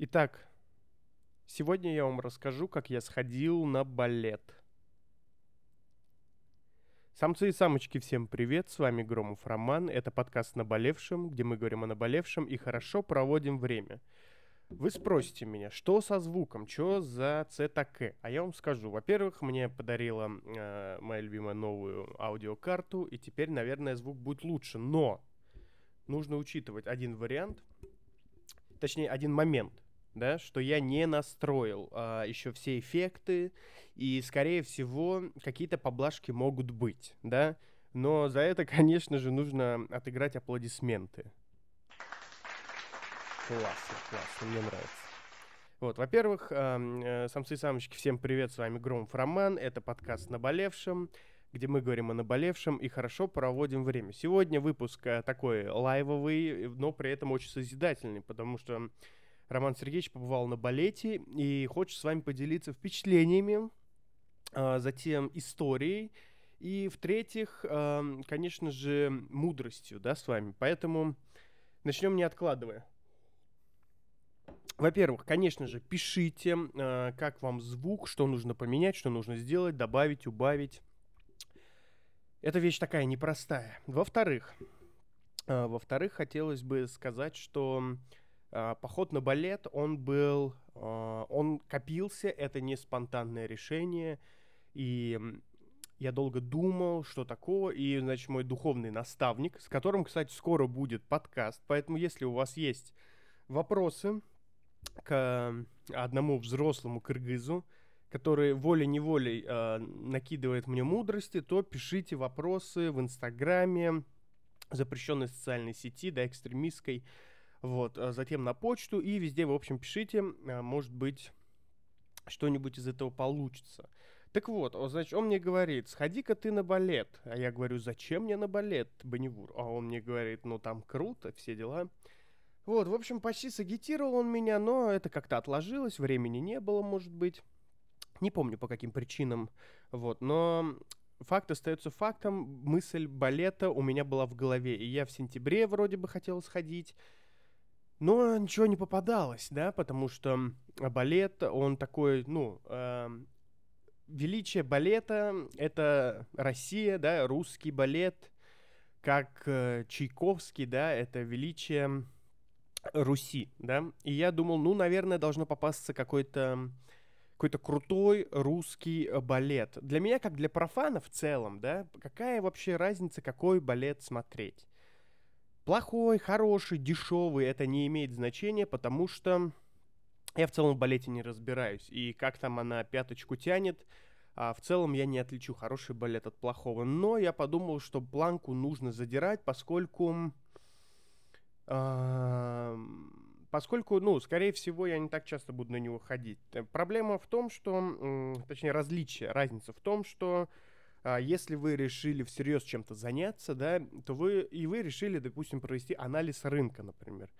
Итак, сегодня я вам расскажу, как я сходил на балет. Самцы и самочки, всем привет, с вами Громов Роман, это подкаст «Наболевшем», где мы говорим о наболевшем и хорошо проводим время. Вы спросите меня, что со звуком, что за цтк? А я вам скажу, во-первых, мне подарила э, моя любимая новую аудиокарту, и теперь, наверное, звук будет лучше, но нужно учитывать один вариант, точнее, один момент – да, что я не настроил а, еще все эффекты, и, скорее всего, какие-то поблажки могут быть, да, но за это, конечно же, нужно отыграть аплодисменты. Классно, классно, мне нравится. Вот, во-первых, э, самцы и самочки, всем привет, с вами Громов Роман, это подкаст «Наболевшем», где мы говорим о наболевшем и хорошо проводим время. Сегодня выпуск э, такой лайвовый, но при этом очень созидательный, потому что Роман Сергеевич побывал на балете и хочет с вами поделиться впечатлениями, а, затем историей и, в-третьих, а, конечно же, мудростью, да, с вами. Поэтому начнем не откладывая. Во-первых, конечно же, пишите, а, как вам звук, что нужно поменять, что нужно сделать, добавить, убавить. Это вещь такая непростая. Во-вторых, во-вторых, хотелось бы сказать, что а, поход на балет, он был, а, он копился, это не спонтанное решение, и я долго думал, что такого, и, значит, мой духовный наставник, с которым, кстати, скоро будет подкаст, поэтому если у вас есть вопросы к одному взрослому кыргызу, который волей-неволей э, накидывает мне мудрости, то пишите вопросы в Инстаграме, запрещенной социальной сети, да, экстремистской, вот, а затем на почту и везде, в общем, пишите, а, может быть, что-нибудь из этого получится. Так вот, значит, он мне говорит, сходи-ка ты на балет. А я говорю, зачем мне на балет, Бонневур? А он мне говорит, ну там круто, все дела. Вот, в общем, почти сагитировал он меня, но это как-то отложилось, времени не было, может быть. Не помню по каким причинам, вот, но факт остается фактом. Мысль балета у меня была в голове, и я в сентябре вроде бы хотел сходить, но ничего не попадалось, да, потому что балет, он такой, ну, э, величие балета — это Россия, да, русский балет, как э, Чайковский, да, это величие Руси, да, и я думал, ну, наверное, должно попасться какой-то какой-то крутой русский балет. Для меня, как для профана в целом, да, какая вообще разница, какой балет смотреть? Плохой, хороший, дешевый, это не имеет значения, потому что я в целом в балете не разбираюсь. И как там она пяточку тянет, а в целом я не отличу хороший балет от плохого. Но я подумал, что планку нужно задирать, поскольку... Э, поскольку, ну, скорее всего, я не так часто буду на него ходить. Проблема в том, что... Точнее, различие, разница в том, что если вы решили всерьез чем-то заняться, да, то вы и вы решили, допустим, провести анализ рынка, например.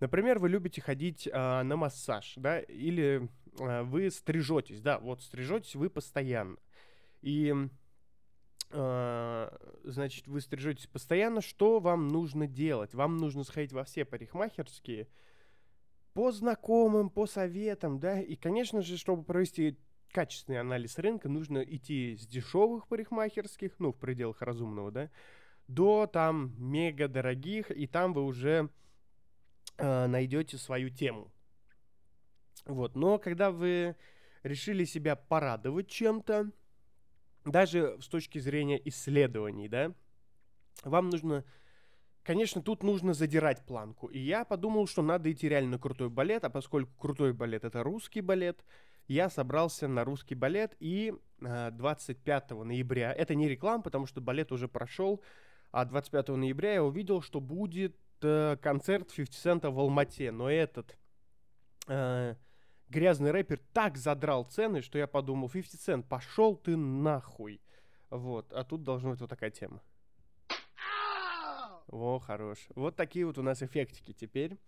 Например, вы любите ходить а, на массаж, да, или а, вы стрижетесь, да, вот стрижетесь вы постоянно. И а, значит, вы стрижетесь постоянно, что вам нужно делать? Вам нужно сходить во все парикмахерские по знакомым, по советам, да, и, конечно же, чтобы провести качественный анализ рынка, нужно идти с дешевых парикмахерских, ну, в пределах разумного, да, до там мега дорогих, и там вы уже э, найдете свою тему. Вот, но когда вы решили себя порадовать чем-то, даже с точки зрения исследований, да, вам нужно, конечно, тут нужно задирать планку. И я подумал, что надо идти реально крутой балет, а поскольку крутой балет это русский балет, я собрался на русский балет, и 25 э, ноября, это не реклама, потому что балет уже прошел, а 25 ноября я увидел, что будет э, концерт 50 Cent в Алмате, но этот э, грязный рэпер так задрал цены, что я подумал, 50 Cent, пошел ты нахуй. Вот, а тут должна быть вот такая тема. О, хорош. Вот такие вот у нас эффектики теперь.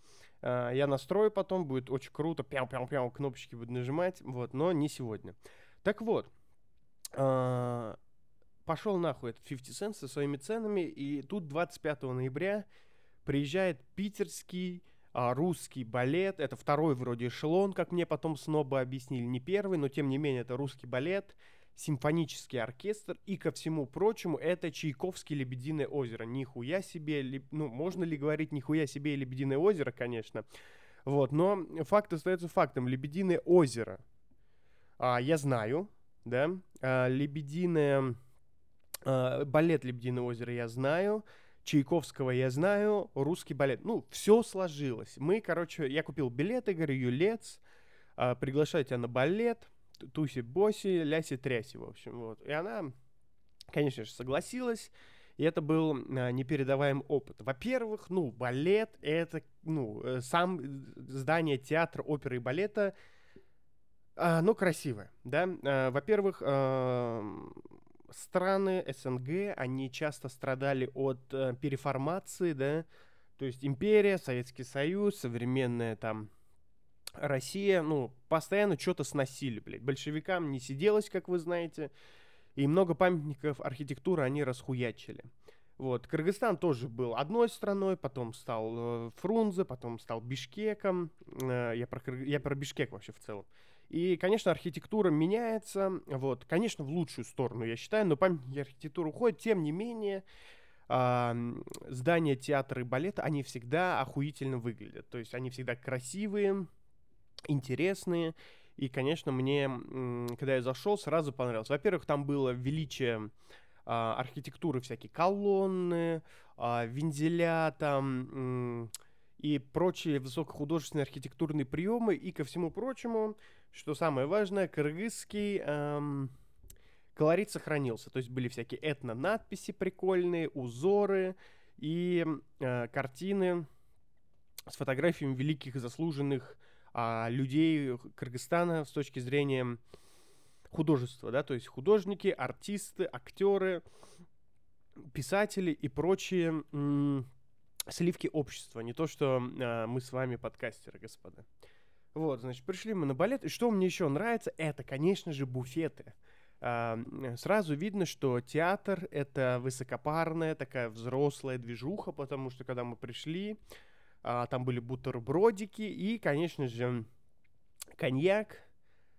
А, я настрою потом, будет очень круто. Пяу-пяу-пяу, кнопочки буду нажимать. Вот, но не сегодня. Так вот. А, пошел нахуй этот 50 Cent со своими ценами. И тут 25 ноября приезжает питерский а, русский балет, это второй вроде эшелон, как мне потом снова объяснили, не первый, но тем не менее это русский балет, симфонический оркестр, и ко всему прочему это Чайковский «Лебединое озеро». Нихуя себе, ну, можно ли говорить нихуя себе «Лебединое озеро», конечно, вот, но факт остается фактом. «Лебединое озеро» а, я знаю, да, а, «Лебединое...» а, балет «Лебединое озеро» я знаю, Чайковского я знаю, русский балет. Ну, все сложилось. Мы, короче, я купил билеты, говорю, Юлец, э, приглашаю тебя на балет, туси-боси, ляси-тряси, в общем, вот. И она, конечно же, согласилась, и это был э, непередаваемый опыт. Во-первых, ну, балет — это, ну, э, сам здание театра, оперы и балета — а, ну, красивое, да. А, во-первых, страны СНГ, они часто страдали от э, переформации, да, то есть империя, Советский Союз, современная там Россия, ну, постоянно что-то сносили, блядь. Большевикам не сиделось, как вы знаете, и много памятников архитектуры они расхуячили. Вот, Кыргызстан тоже был одной страной, потом стал э, Фрунзе, потом стал Бишкеком. Э, я, про, я про Бишкек вообще в целом. И, конечно, архитектура меняется, вот, конечно, в лучшую сторону, я считаю, но памятники архитектуры уходят, тем не менее, э, здания театра и балета, они всегда охуительно выглядят, то есть они всегда красивые, интересные, и, конечно, мне, когда я зашел, сразу понравилось. Во-первых, там было величие а, архитектуры, всякие колонны, а, вензеля там и прочие высокохудожественные архитектурные приемы. И ко всему прочему, что самое важное, кыргызский эм, колорит сохранился. То есть были всякие этно-надписи прикольные, узоры и э, картины с фотографиями великих заслуженных э, людей Кыргызстана с точки зрения художества, да, то есть художники, артисты, актеры, писатели и прочие м- сливки общества, не то что э, мы с вами подкастеры, господа. Вот, значит, пришли мы на балет. И что мне еще нравится, это, конечно же, буфеты. А, сразу видно, что театр — это высокопарная, такая взрослая движуха, потому что, когда мы пришли, а, там были бутербродики и, конечно же, коньяк,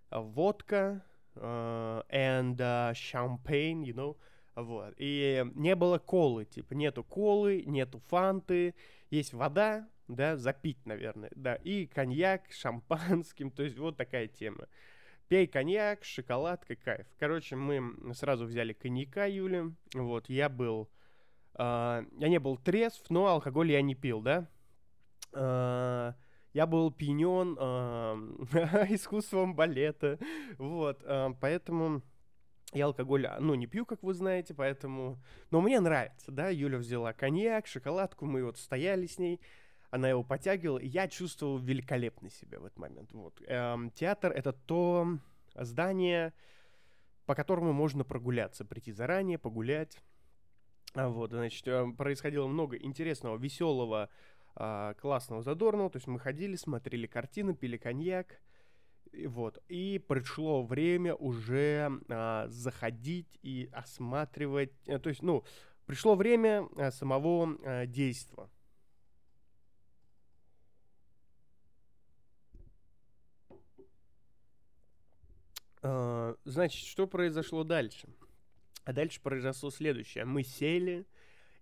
водка uh, and uh, champagne, you know, вот. И не было колы, типа, нету колы, нету фанты, есть вода, да, запить, наверное, да, и коньяк шампанским, то есть вот такая тема. Пей коньяк, шоколадка, кайф. Короче, мы сразу взяли коньяка, Юля, вот, я был, э, я не был трезв, но алкоголь я не пил, да, я был пьянен э, искусством балета, вот, э, поэтому я алкоголь, ну, не пью, как вы знаете, поэтому... Но мне нравится, да, Юля взяла коньяк, шоколадку, мы вот стояли с ней, она его потягивала, и я чувствовал великолепно себя в этот момент. Вот. Эм, театр — это то здание, по которому можно прогуляться, прийти заранее, погулять. А вот, значит, э, происходило много интересного, веселого, э, классного, задорного. То есть мы ходили, смотрели картины, пили коньяк. И вот. И пришло время уже э, заходить и осматривать. Э, то есть, ну, пришло время э, самого э, действия. А, значит, что произошло дальше? А дальше произошло следующее. Мы сели,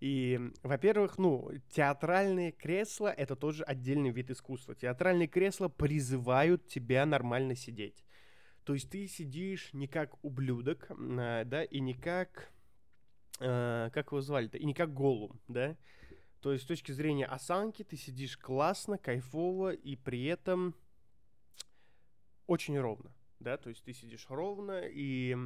и, во-первых, ну, театральные кресла — это тоже отдельный вид искусства. Театральные кресла призывают тебя нормально сидеть. То есть ты сидишь не как ублюдок, а, да, и не как... А, как его звали-то? И не как голум, да? То есть с точки зрения осанки ты сидишь классно, кайфово, и при этом очень ровно да, то есть ты сидишь ровно, и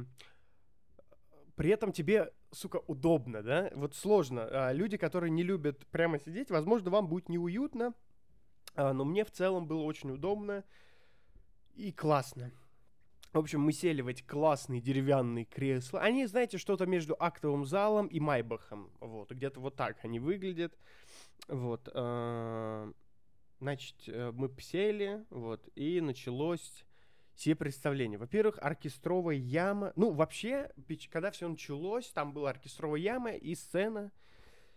при этом тебе, сука, удобно, да, вот сложно. А люди, которые не любят прямо сидеть, возможно, вам будет неуютно, а, но мне в целом было очень удобно и классно. В общем, мы сели в эти классные деревянные кресла. Они, знаете, что-то между актовым залом и Майбахом. Вот, где-то вот так они выглядят. Вот. Э, значит, э, мы сели, вот, и началось себе представление. Во-первых, оркестровая яма. Ну, вообще, когда все началось, там была оркестровая яма и сцена.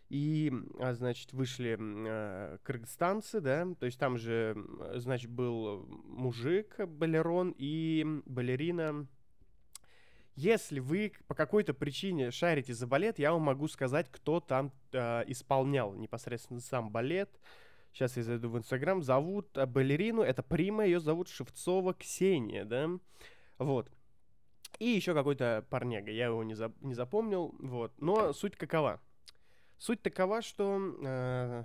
и, а, значит, вышли э, кыргызстанцы, да, то есть там же, значит, был мужик, балерон и балерина. Если вы по какой-то причине шарите за балет, я вам могу сказать, кто там э, исполнял непосредственно сам балет. Сейчас я зайду в Инстаграм. Зовут э, балерину, это Прима, ее зовут Шевцова Ксения, да. Вот. И еще какой-то парнега, я его не, за, не запомнил, вот. Но суть какова? Суть такова, что, э,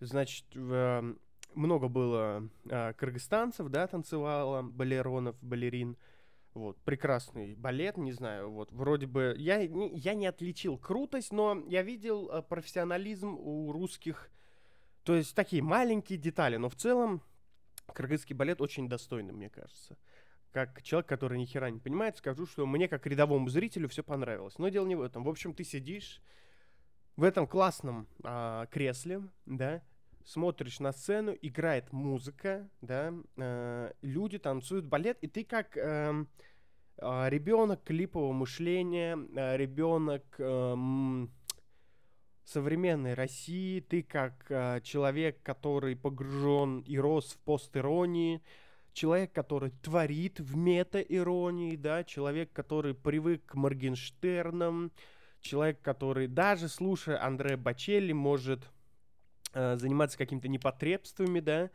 значит, э, много было э, кыргызстанцев, да, танцевало, балеронов, балерин. Вот, прекрасный балет, не знаю, вот, вроде бы, я, я не отличил крутость, но я видел э, профессионализм у русских, то есть такие маленькие детали, но в целом кыргызский балет очень достойный, мне кажется как человек, который ни хера не понимает, скажу, что мне, как рядовому зрителю, все понравилось. Но дело не в этом. В общем, ты сидишь в этом классном а, кресле, да, смотришь на сцену, играет музыка, да, э, люди танцуют балет, и ты как э, э, ребенок клипового мышления, э, ребенок э, современной России, ты как э, человек, который погружен и рос в постиронии, человек, который творит в мета-иронии, да, человек, который привык к Моргенштернам, человек, который даже слушая Андрея Бачелли может э, заниматься какими-то непотребствами, да,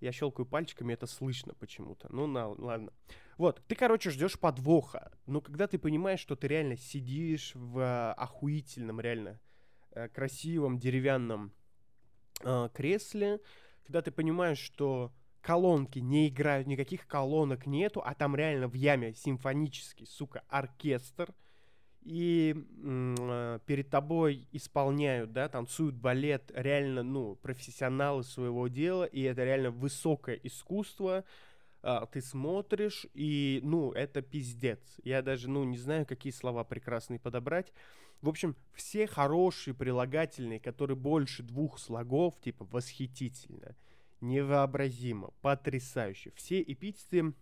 я щелкаю пальчиками, это слышно почему-то. Ну, на, ладно. Вот, ты, короче, ждешь подвоха. Но когда ты понимаешь, что ты реально сидишь в э, охуительном, реально красивом деревянном э, кресле, когда ты понимаешь, что колонки не играют, никаких колонок нету, а там реально в яме симфонический, сука, оркестр, и э, перед тобой исполняют, да, танцуют балет реально, ну, профессионалы своего дела, и это реально высокое искусство, э, ты смотришь, и, ну, это пиздец. Я даже, ну, не знаю, какие слова прекрасные подобрать. В общем, все хорошие прилагательные, которые больше двух слогов, типа восхитительно, невообразимо, потрясающе. Все эпитеты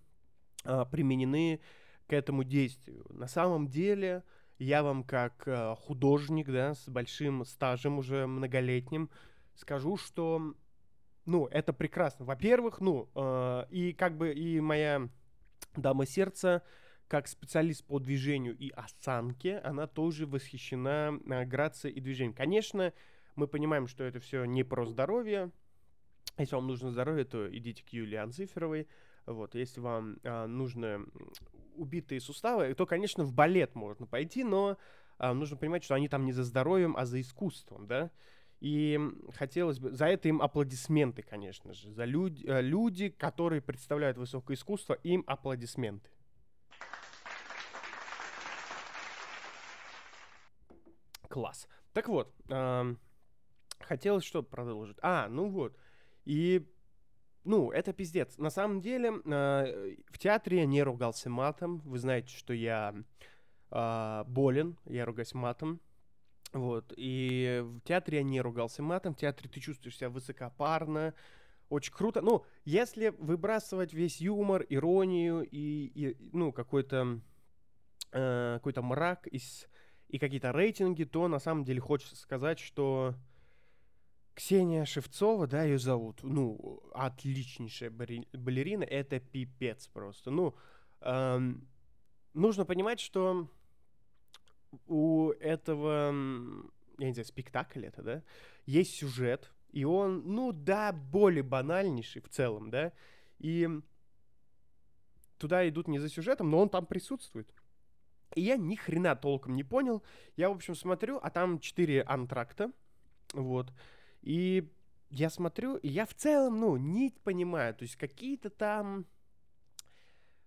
а, применены к этому действию. На самом деле, я вам как а, художник, да, с большим стажем уже многолетним, скажу, что, ну, это прекрасно. Во-первых, ну, э, и как бы и моя дама сердца, как специалист по движению и осанке, она тоже восхищена э, грацией и движением. Конечно, мы понимаем, что это все не про здоровье, если вам нужно здоровье, то идите к Юлии Анциферовой. Вот, если вам а, нужны убитые суставы, то, конечно, в балет можно пойти, но а, нужно понимать, что они там не за здоровьем, а за искусством, да. И хотелось бы... За это им аплодисменты, конечно же. За люд, а, люди, которые представляют высокое искусство, им аплодисменты. Класс. Так вот, хотелось что продолжить. А, ну вот. И, ну, это пиздец. На самом деле, э, в театре я не ругался матом. Вы знаете, что я э, болен, я ругаюсь матом. Вот. И в театре я не ругался матом. В театре ты чувствуешь себя высокопарно, очень круто. Ну, если выбрасывать весь юмор, иронию и, и ну, какой-то э, какой-то мрак из, и какие-то рейтинги, то на самом деле хочется сказать, что Ксения Шевцова, да, ее зовут, ну, отличнейшая балерина, это пипец просто. Ну, эм, нужно понимать, что у этого, я не знаю, спектакля это, да, есть сюжет, и он, ну да, более банальнейший в целом, да, и туда идут не за сюжетом, но он там присутствует. И я ни хрена толком не понял. Я, в общем, смотрю, а там четыре антракта, вот, и я смотрю, и я в целом, ну, не понимаю, то есть какие-то там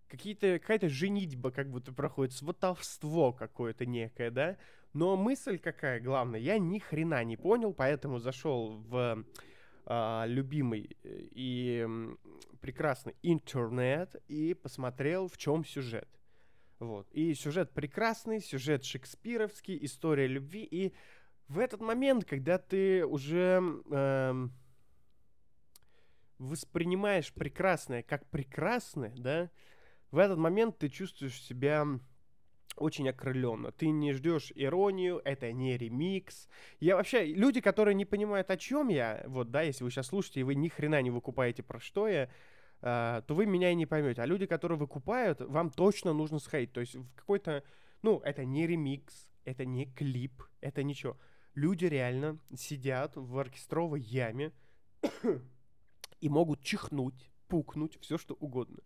какие-то, какая-то женитьба как будто проходит, сватовство какое-то некое, да, но мысль какая главная, я ни хрена не понял, поэтому зашел в а, любимый э, и прекрасный интернет и посмотрел, в чем сюжет. Вот. И сюжет прекрасный, сюжет шекспировский, история любви, и в этот момент, когда ты уже эм, воспринимаешь прекрасное как прекрасное, да, в этот момент ты чувствуешь себя очень окрыленно. Ты не ждешь иронию, это не ремикс. Я вообще, люди, которые не понимают, о чем я, вот, да, если вы сейчас слушаете, и вы ни хрена не выкупаете, про что я, э, то вы меня и не поймете. А люди, которые выкупают, вам точно нужно сходить. То есть в какой-то, ну, это не ремикс, это не клип, это ничего. Люди реально сидят в оркестровой яме и могут чихнуть, пукнуть, все что угодно.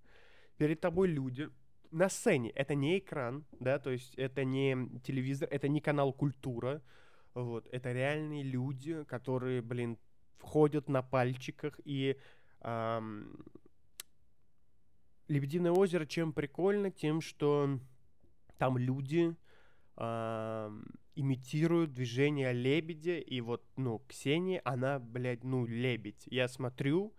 Перед тобой люди, на сцене. Это не экран, да, то есть это не телевизор, это не канал Культура. Вот, это реальные люди, которые, блин, входят на пальчиках и эм, Лебединое озеро чем прикольно? Тем, что там люди э, имитируют движение лебедя, и вот, ну, Ксения, она, блядь, ну, лебедь. Я смотрю,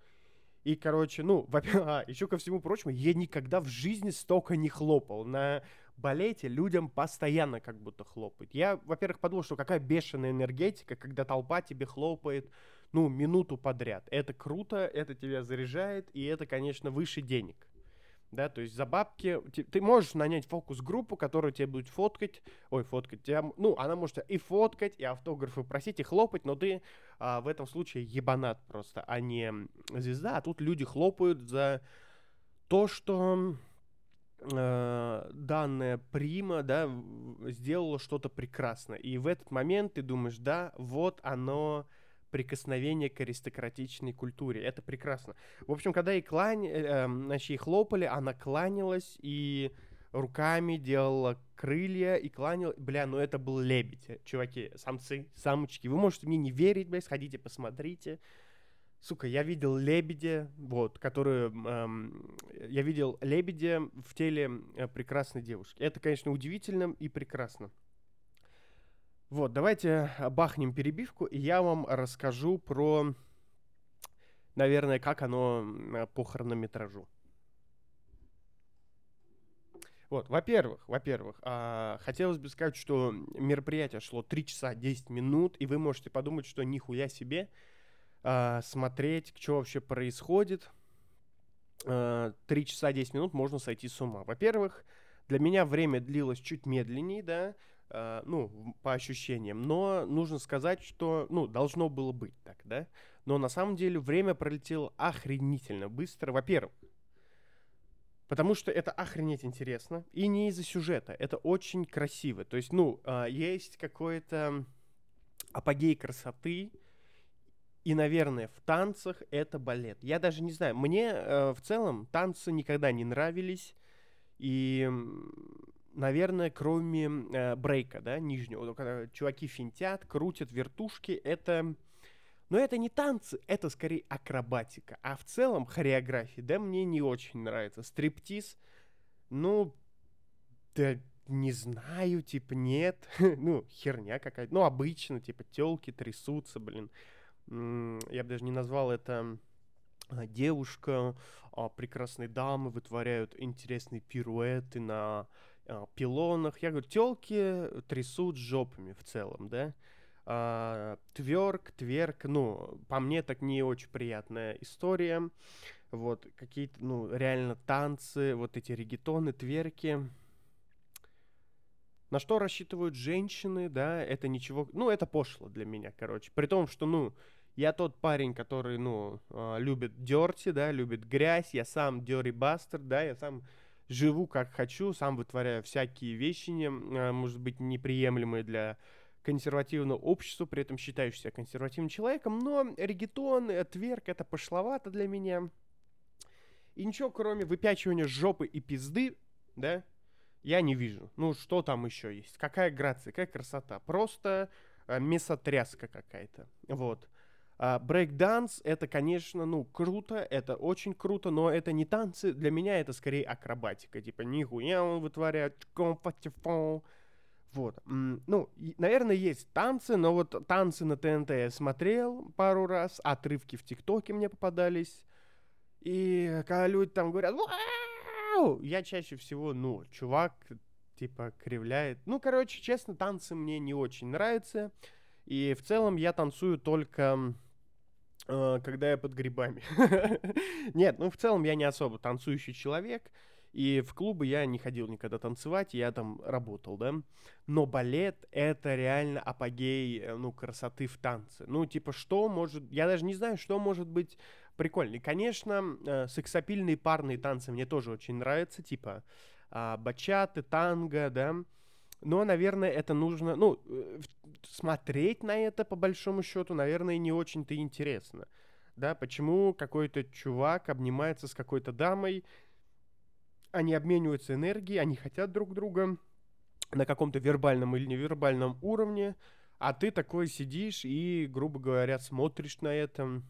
и, короче, ну, а, еще ко всему прочему, я никогда в жизни столько не хлопал. На балете людям постоянно как будто хлопают. Я, во-первых, подумал, что какая бешеная энергетика, когда толпа тебе хлопает, ну, минуту подряд. Это круто, это тебя заряжает, и это, конечно, выше денег да, то есть за бабки ты можешь нанять фокус-группу, которая тебе будет фоткать, ой, фоткать, тебя, ну, она может и фоткать, и автографы просить, и хлопать, но ты а, в этом случае ебанат просто, а не звезда, а тут люди хлопают за то, что э, данная прима, да, сделала что-то прекрасно, и в этот момент ты думаешь, да, вот оно прикосновение к аристократичной культуре. Это прекрасно. В общем, когда ей клань, э, эм, значит, ей хлопали, она кланялась и руками делала крылья и кланялась. Бля, ну это был лебедь, э, чуваки, самцы, самочки. Вы можете мне не верить, бля, сходите, посмотрите. Сука, я видел лебедя, вот, который... Эм, я видел лебедя в теле э, прекрасной девушки. Это, конечно, удивительно и прекрасно. Вот, давайте бахнем перебивку, и я вам расскажу про, наверное, как оно по хронометражу. Вот, во-первых, во-первых, а, хотелось бы сказать, что мероприятие шло 3 часа 10 минут, и вы можете подумать, что нихуя себе а, смотреть, что вообще происходит. А, 3 часа 10 минут можно сойти с ума. Во-первых, для меня время длилось чуть медленнее, да, э, ну, по ощущениям. Но нужно сказать, что, ну, должно было быть так, да. Но на самом деле время пролетело охренительно быстро. Во-первых, Потому что это охренеть интересно. И не из-за сюжета. Это очень красиво. То есть, ну, э, есть какой-то апогей красоты. И, наверное, в танцах это балет. Я даже не знаю. Мне э, в целом танцы никогда не нравились. И наверное, кроме э, брейка, да, нижнего, когда чуваки финтят, крутят вертушки, это... Но это не танцы, это скорее акробатика. А в целом хореография, да, мне не очень нравится. Стриптиз, ну, да не знаю, типа, нет. ну, херня какая-то. Ну, обычно, типа, телки трясутся, блин. Я бы даже не назвал это а, девушка, а, прекрасные дамы вытворяют интересные пируэты на пилонах. Я говорю, телки трясут жопами в целом, да. А, тверк, тверк, ну, по мне так не очень приятная история. Вот, какие-то, ну, реально танцы, вот эти регетоны, тверки. На что рассчитывают женщины, да, это ничего, ну, это пошло для меня, короче. При том, что, ну, я тот парень, который, ну, а, любит дерти, да, любит грязь, я сам дёри бастер, да, я сам живу как хочу, сам вытворяю всякие вещи, не, а, может быть, неприемлемые для консервативного общества, при этом считающий себя консервативным человеком, но регетон, э, тверк, это пошловато для меня. И ничего, кроме выпячивания жопы и пизды, да, я не вижу. Ну, что там еще есть? Какая грация, какая красота? Просто э, месотряска какая-то. Вот. Брейк-данс uh, это, конечно, ну, круто, это очень круто, но это не танцы, для меня это скорее акробатика, типа, нихуя он вытворяет, вот, ну, наверное, есть танцы, но вот танцы на ТНТ я смотрел пару раз, отрывки в ТикТоке мне попадались, и когда люди там говорят, Вау! я чаще всего, ну, чувак, типа, кривляет. Ну, короче, честно, танцы мне не очень нравятся, и в целом я танцую только а, когда я под грибами. Нет, ну в целом я не особо танцующий человек. И в клубы я не ходил никогда танцевать, я там работал, да. Но балет — это реально апогей, э, ну, красоты в танце. Ну, типа, что может... Я даже не знаю, что может быть прикольнее. Конечно, э, сексапильные парные танцы мне тоже очень нравятся, типа э, бачаты, танго, да. Но, наверное, это нужно... Ну, э, смотреть на это, по большому счету, наверное, не очень-то интересно. Да, почему какой-то чувак обнимается с какой-то дамой, они обмениваются энергией, они хотят друг друга на каком-то вербальном или невербальном уровне, а ты такой сидишь и, грубо говоря, смотришь на это.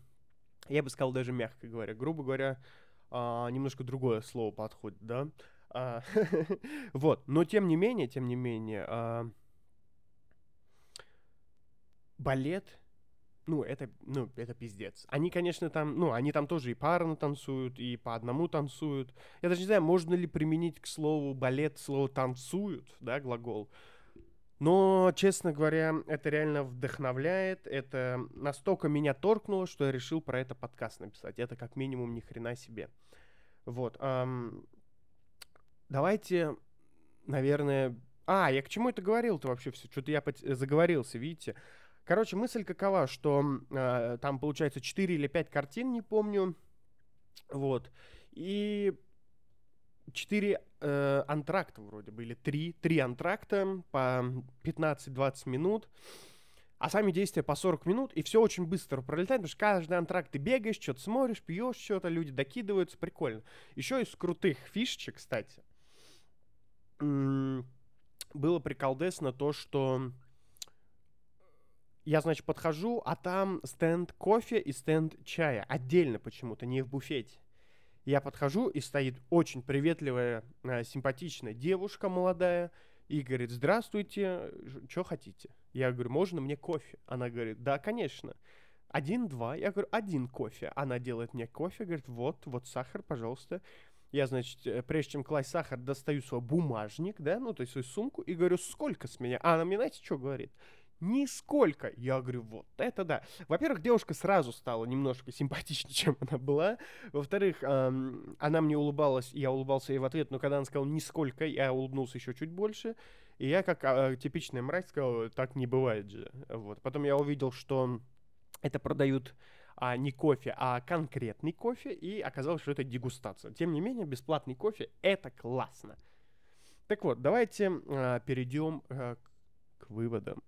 Я бы сказал даже мягко говоря. Грубо говоря, а, немножко другое слово подходит, да? А, вот, но тем не менее, тем не менее, а, балет ну, это, ну, это пиздец. Они, конечно, там, ну, они там тоже и парно танцуют, и по одному танцуют. Я даже не знаю, можно ли применить к слову балет слово «танцуют», да, глагол. Но, честно говоря, это реально вдохновляет. Это настолько меня торкнуло, что я решил про это подкаст написать. Это как минимум ни хрена себе. Вот. Эм, давайте, наверное... А, я к чему это говорил-то вообще все? Что-то я заговорился, видите? Короче, мысль какова, что э, там получается 4 или 5 картин, не помню. Вот. И 4 э, антракта вроде бы, или 3, 3 антракта по 15-20 минут. А сами действия по 40 минут, и все очень быстро пролетает, потому что каждый антракт ты бегаешь, что-то смотришь, пьешь что-то, люди докидываются, прикольно. Еще из крутых фишечек, кстати, было приколдесно то, что я, значит, подхожу, а там стенд кофе и стенд чая. Отдельно почему-то, не в буфете. Я подхожу, и стоит очень приветливая, э, симпатичная девушка молодая, и говорит, здравствуйте, что хотите? Я говорю, можно мне кофе? Она говорит, да, конечно. Один-два. Я говорю, один кофе. Она делает мне кофе, говорит, вот, вот сахар, пожалуйста. Я, значит, э, прежде чем класть сахар, достаю свой бумажник, да, ну, то есть свою сумку, и говорю, сколько с меня? А она мне, знаете, что говорит? Нисколько. Я говорю, вот это да. Во-первых, девушка сразу стала немножко симпатичнее, чем она была. Во-вторых, эм, она мне улыбалась, я улыбался ей в ответ, но когда она сказала нисколько, я улыбнулся еще чуть больше. И я, как э, типичная мразь, сказал, так не бывает же. Вот. Потом я увидел, что это продают а, не кофе, а конкретный кофе, и оказалось, что это дегустация. Тем не менее, бесплатный кофе — это классно. Так вот, давайте а, перейдем а, к выводам.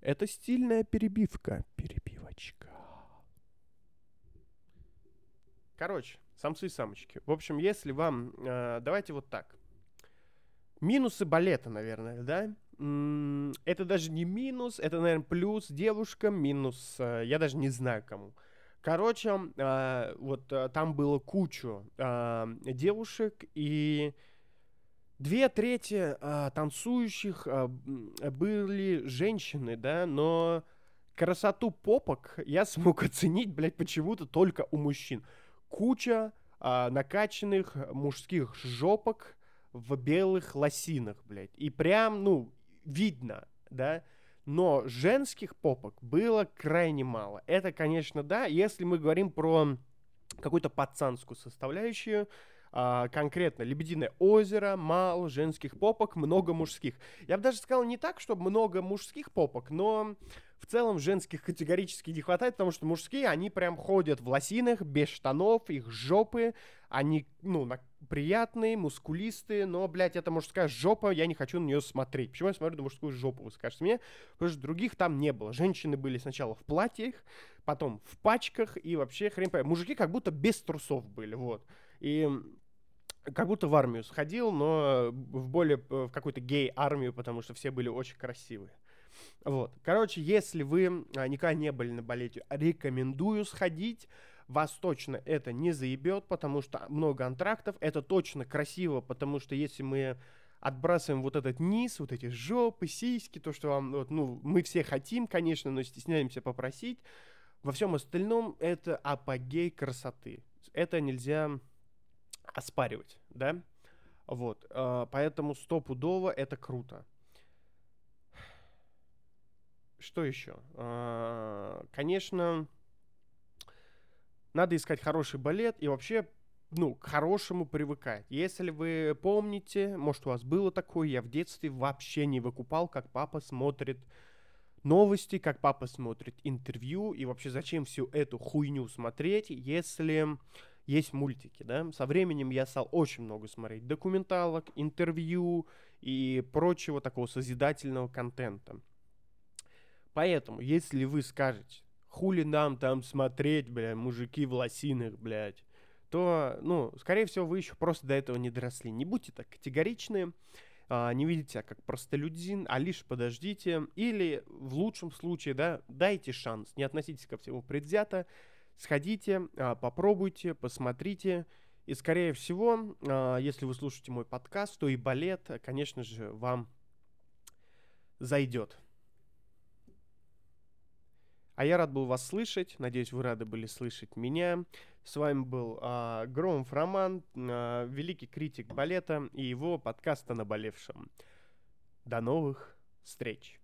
Это стильная перебивка. Перебивочка. Короче, самцы и самочки. В общем, если вам... Э, давайте вот так. Минусы балета, наверное, да? Это даже не минус, это, наверное, плюс девушкам, минус... Э, я даже не знаю кому. Короче, э, вот э, там было кучу э, девушек, и Две трети а, танцующих а, были женщины, да, но красоту попок я смог оценить, блядь, почему-то только у мужчин. Куча а, накачанных мужских жопок в белых лосинах, блядь. И прям, ну, видно, да. Но женских попок было крайне мало. Это, конечно, да, если мы говорим про какую-то пацанскую составляющую, а, конкретно «Лебединое озеро», мало женских попок, много мужских. Я бы даже сказал не так, чтобы много мужских попок, но в целом женских категорически не хватает, потому что мужские, они прям ходят в лосинах, без штанов, их жопы, они, ну, на, приятные, мускулистые, но, блядь, это мужская жопа, я не хочу на нее смотреть. Почему я смотрю на мужскую жопу, вы скажете мне? Потому что других там не было. Женщины были сначала в платьях, потом в пачках, и вообще хрен пойми. Мужики как будто без трусов были, вот. И как будто в армию сходил, но в более в какую-то гей-армию, потому что все были очень красивые. Вот. Короче, если вы а, никогда не были на балете, рекомендую сходить. Вас точно это не заебет, потому что много антрактов. Это точно красиво, потому что если мы отбрасываем вот этот низ, вот эти жопы, сиськи, то, что вам, вот, ну, мы все хотим, конечно, но стесняемся попросить. Во всем остальном это апогей красоты. Это нельзя оспаривать, да? Вот, э, поэтому стопудово это круто. Что еще? Э, конечно, надо искать хороший балет, и вообще ну, к хорошему привыкать. Если вы помните, может, у вас было такое, я в детстве вообще не выкупал, как папа смотрит новости, как папа смотрит интервью, и вообще зачем всю эту хуйню смотреть, если есть мультики, да. Со временем я стал очень много смотреть документалок, интервью и прочего такого созидательного контента. Поэтому, если вы скажете, хули нам там смотреть, бля, мужики в лосинах, блядь, то, ну, скорее всего, вы еще просто до этого не доросли. Не будьте так категоричны, а, не видите себя как простолюдин, а лишь подождите. Или в лучшем случае, да, дайте шанс. Не относитесь ко всему предвзято. Сходите, а, попробуйте, посмотрите. И, скорее всего, а, если вы слушаете мой подкаст, то и балет, конечно же, вам зайдет. А я рад был вас слышать. Надеюсь, вы рады были слышать меня. С вами был а, Громов Роман, а, великий критик балета и его подкаста «Наболевшем». До новых встреч!